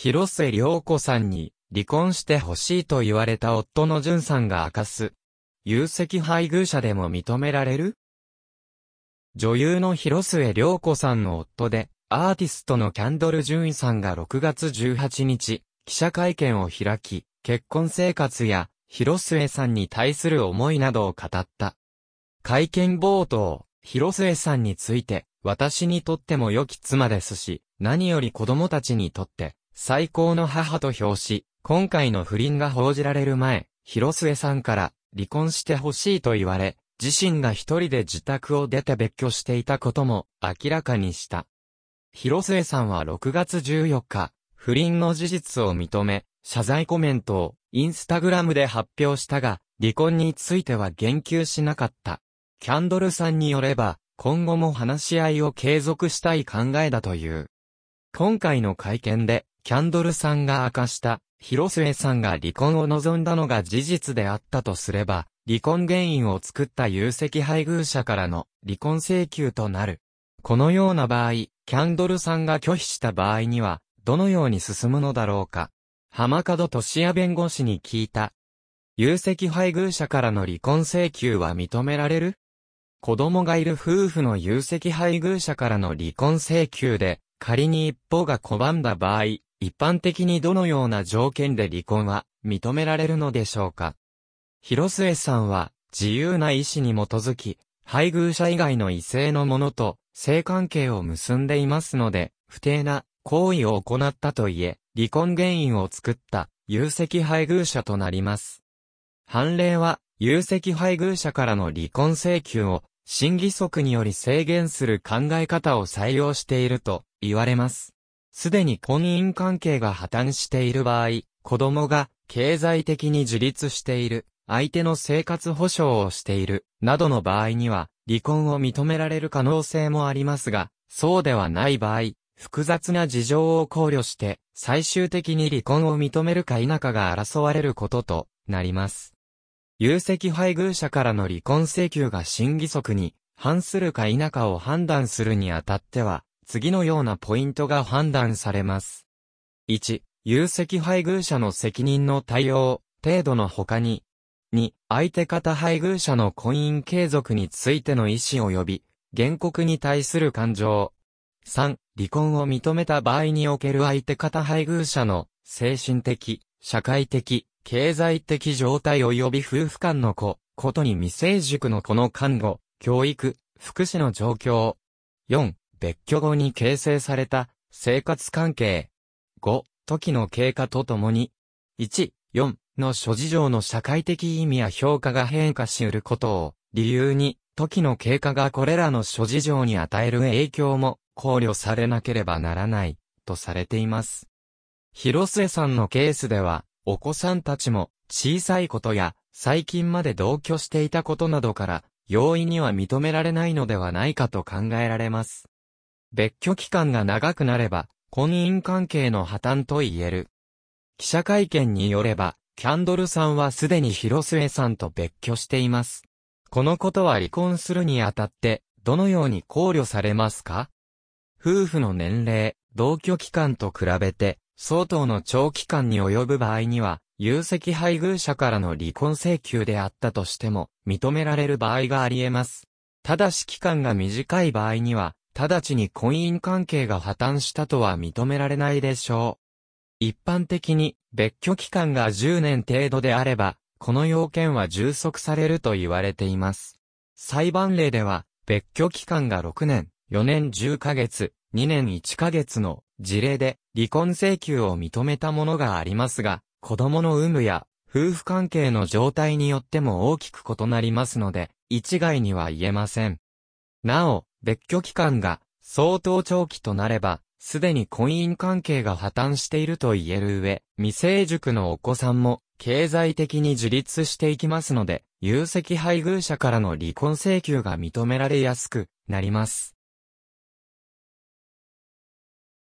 広末涼子さんに離婚してほしいと言われた夫の淳さんが明かす。有責配偶者でも認められる？女優の広末涼子さんの夫で、アーティストのキャンドル・ジュンさんが6月18日、記者会見を開き、結婚生活や、広末さんに対する思いなどを語った。会見冒頭、広末さんについて、私にとっても良き妻ですし、何より子供たちにとって、最高の母と表し、今回の不倫が報じられる前、広末さんから離婚してほしいと言われ、自身が一人で自宅を出て別居していたことも明らかにした。広末さんは6月14日、不倫の事実を認め、謝罪コメントをインスタグラムで発表したが、離婚については言及しなかった。キャンドルさんによれば、今後も話し合いを継続したい考えだという。今回の会見で、キャンドルさんが明かした、広末さんが離婚を望んだのが事実であったとすれば、離婚原因を作った有責配偶者からの離婚請求となる。このような場合、キャンドルさんが拒否した場合には、どのように進むのだろうか。浜門俊也弁護士に聞いた。有責配偶者からの離婚請求は認められる？子供がいる夫婦の有責配偶者からの離婚請求で、仮に一方が拒んだ場合、一般的にどのような条件で離婚は認められるのでしょうか？広末さんは自由な意思に基づき、配偶者以外の異性のものと性関係を結んでいますので、不定な行為を行ったといえ、離婚原因を作った有責配偶者となります。判例は、有責配偶者からの離婚請求を、審議則により制限する考え方を採用していると言われます。すでに婚姻関係が破綻している場合、子供が経済的に自立している、相手の生活保障をしている、などの場合には、離婚を認められる可能性もありますが、そうではない場合、複雑な事情を考慮して、最終的に離婚を認めるか否かが争われることとなります。有責配偶者からの離婚請求が審議則に反するか否かを判断するにあたっては、次のようなポイントが判断されます。1、有責配偶者の責任の対応、程度の他に、2、相手方配偶者の婚姻継続についての意思及び、原告に対する感情。3、離婚を認めた場合における相手方配偶者の精神的、社会的、経済的状態及び夫婦間の子、ことに未成熟の子の看護、教育、福祉の状況。4、別居後に形成された生活関係。5、時の経過とともに。1、4の諸事情の社会的意味や評価が変化し得ることを理由に、時の経過がこれらの諸事情に与える影響も考慮されなければならないとされています。広末さんのケースでは、お子さんたちも小さいことや最近まで同居していたことなどから、容易には認められないのではないかと考えられます。別居期間が長くなれば、婚姻関係の破綻と言える。記者会見によれば、キャンドルさんはすでに広末さんと別居しています。このことは離婚するにあたって、どのように考慮されますか？夫婦の年齢、同居期間と比べて、相当の長期間に及ぶ場合には、有責配偶者からの離婚請求であったとしても、認められる場合があり得ます。ただし期間が短い場合には、直ちに婚姻関係が破綻したとは認められないでしょう。一般的に別居期間が10年程度であれば、この要件は充足されると言われています。裁判例では、別居期間が6年、4年10ヶ月、2年1ヶ月の事例で離婚請求を認めたものがありますが、子供の有無や夫婦関係の状態によっても大きく異なりますので、一概には言えません。なお、別居期間が相当長期となれば、すでに婚姻関係が破綻していると言える上、未成熟のお子さんも経済的に自立していきますので、有責配偶者からの離婚請求が認められやすくなります。